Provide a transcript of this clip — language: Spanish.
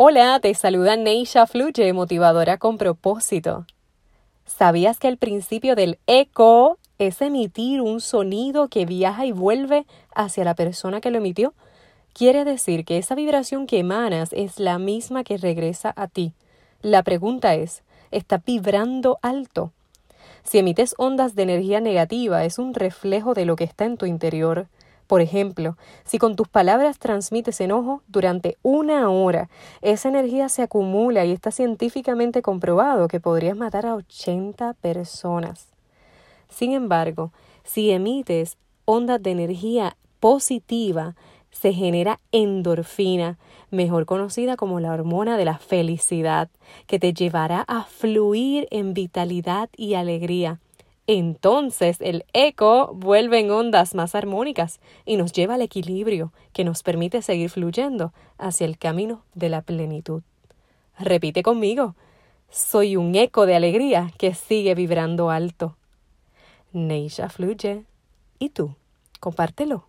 Hola, te saluda Neisha Fluye, motivadora con propósito. ¿Sabías que el principio del eco es emitir un sonido que viaja y vuelve hacia la persona que lo emitió? Quiere decir que esa vibración que emanas es la misma que regresa a ti. La pregunta es, ¿está vibrando alto? Si emites ondas de energía negativa, es un reflejo de lo que está en tu interior. Por ejemplo, si con tus palabras transmites enojo durante una hora, esa energía se acumula y está científicamente comprobado que podrías matar a 80 personas. Sin embargo, si emites ondas de energía positiva, se genera endorfina, mejor conocida como la hormona de la felicidad, que te llevará a fluir en vitalidad y alegría entonces el eco vuelve en ondas más armónicas y nos lleva al equilibrio que nos permite seguir fluyendo hacia el camino de la plenitud. Repite conmigo, soy un eco de alegría que sigue vibrando alto. Neisha fluye. ¿Y tú? Compártelo.